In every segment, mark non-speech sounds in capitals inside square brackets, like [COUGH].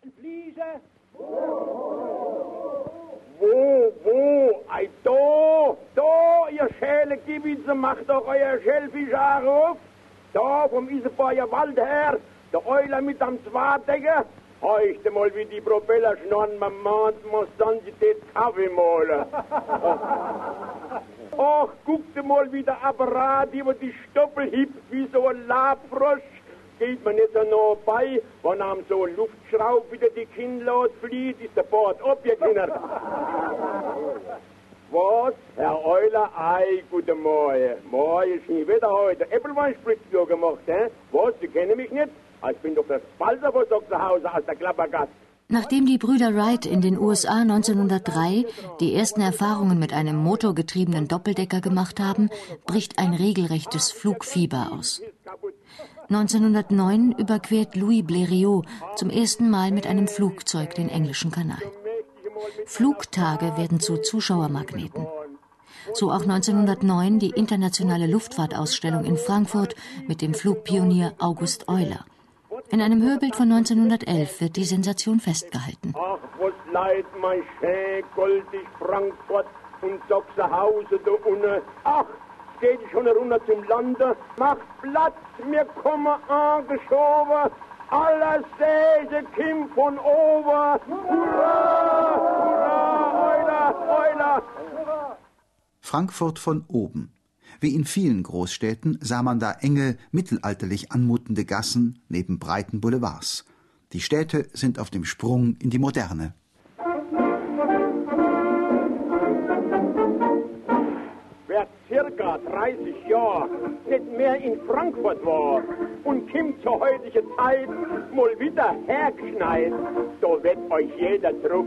Fliese? Wo, wo? Ei, da, da, ihr schäle Gebitze, macht doch euer Schellfischare auf. Da, vom Isebayer Wald her, der Euler mit am Zwartdecker. Heuchte mal, wie die Propeller schnorren, man mahnt, muss dann die Kaffee malen. [LAUGHS] Ach, guckte mal, wie der Apparat über die Stoppel hebt, wie so ein Labfrosch. Geht man nicht so nah bei, wenn am so ein Luftschraub wieder die Kinnlaut flieht, ist der Bord ab, ihr Kinder. Was? Herr Euler, ei, gute Morgen. Morgen ist nie wieder heute. Äppelweinspritzbüro gemacht, hä? Was, Sie kennen mich nicht? Ich bin doch das Balserbosock zu Hause aus der Klappergast. Nachdem die Brüder Wright in den USA 1903 die ersten Erfahrungen mit einem motorgetriebenen Doppeldecker gemacht haben, bricht ein regelrechtes Flugfieber aus. 1909 überquert Louis Blériot zum ersten Mal mit einem Flugzeug den englischen Kanal. Flugtage werden zu Zuschauermagneten. So auch 1909 die internationale Luftfahrtausstellung in Frankfurt mit dem Flugpionier August Euler. In einem Hörbild von 1911 wird die Sensation festgehalten. Ach, was leid mein schön goldig Frankfurt und Sachsenhausen da unten. Ach, geht schon runter zum Lande. Macht Platz, mir kommen angeschoben. Alles Säge Kim von Over. Hurra. Frankfurt von oben. Wie in vielen Großstädten sah man da enge, mittelalterlich anmutende Gassen neben breiten Boulevards. Die Städte sind auf dem Sprung in die Moderne. Circa 30 Jahre nicht mehr in Frankfurt war und kommt zur heutigen Zeit mal wieder hergeschneit, da wird euch jeder Druck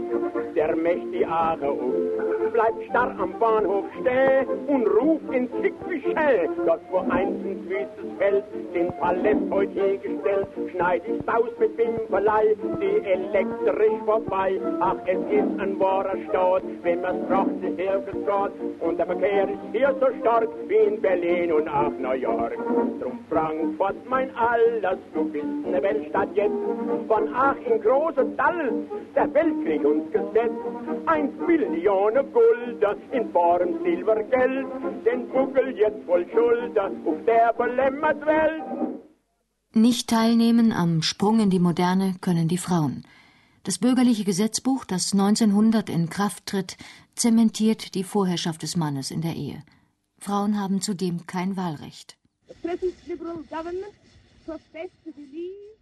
der mächtige Aare auf. Bleibt starr am Bahnhof stehen und ruft in Zickfischell, dort wo einst ein süßes Feld den Paläst heute hergestellt, schneid ich's aus mit Bimperlei, die elektrisch vorbei. Ach, es ist ein wahrer Staat, wenn man's braucht, sich hergestraut und der Verkehr ist hier so stark wie in Berlin und auch New York. Drum Frankfurt, mein Alles, du bist eine Weltstadt jetzt. Von ach in großer Dall, der Weltkrieg uns gesetzt. Ein Millionen Gulder in Form Silbergeld, den Buckel jetzt voll Schulter auf der belämmert Welt. Nicht teilnehmen am Sprung in die Moderne können die Frauen. Das bürgerliche Gesetzbuch, das 1900 in Kraft tritt, zementiert die Vorherrschaft des Mannes in der Ehe. Frauen haben zudem kein Wahlrecht. The present Liberal government profess to believe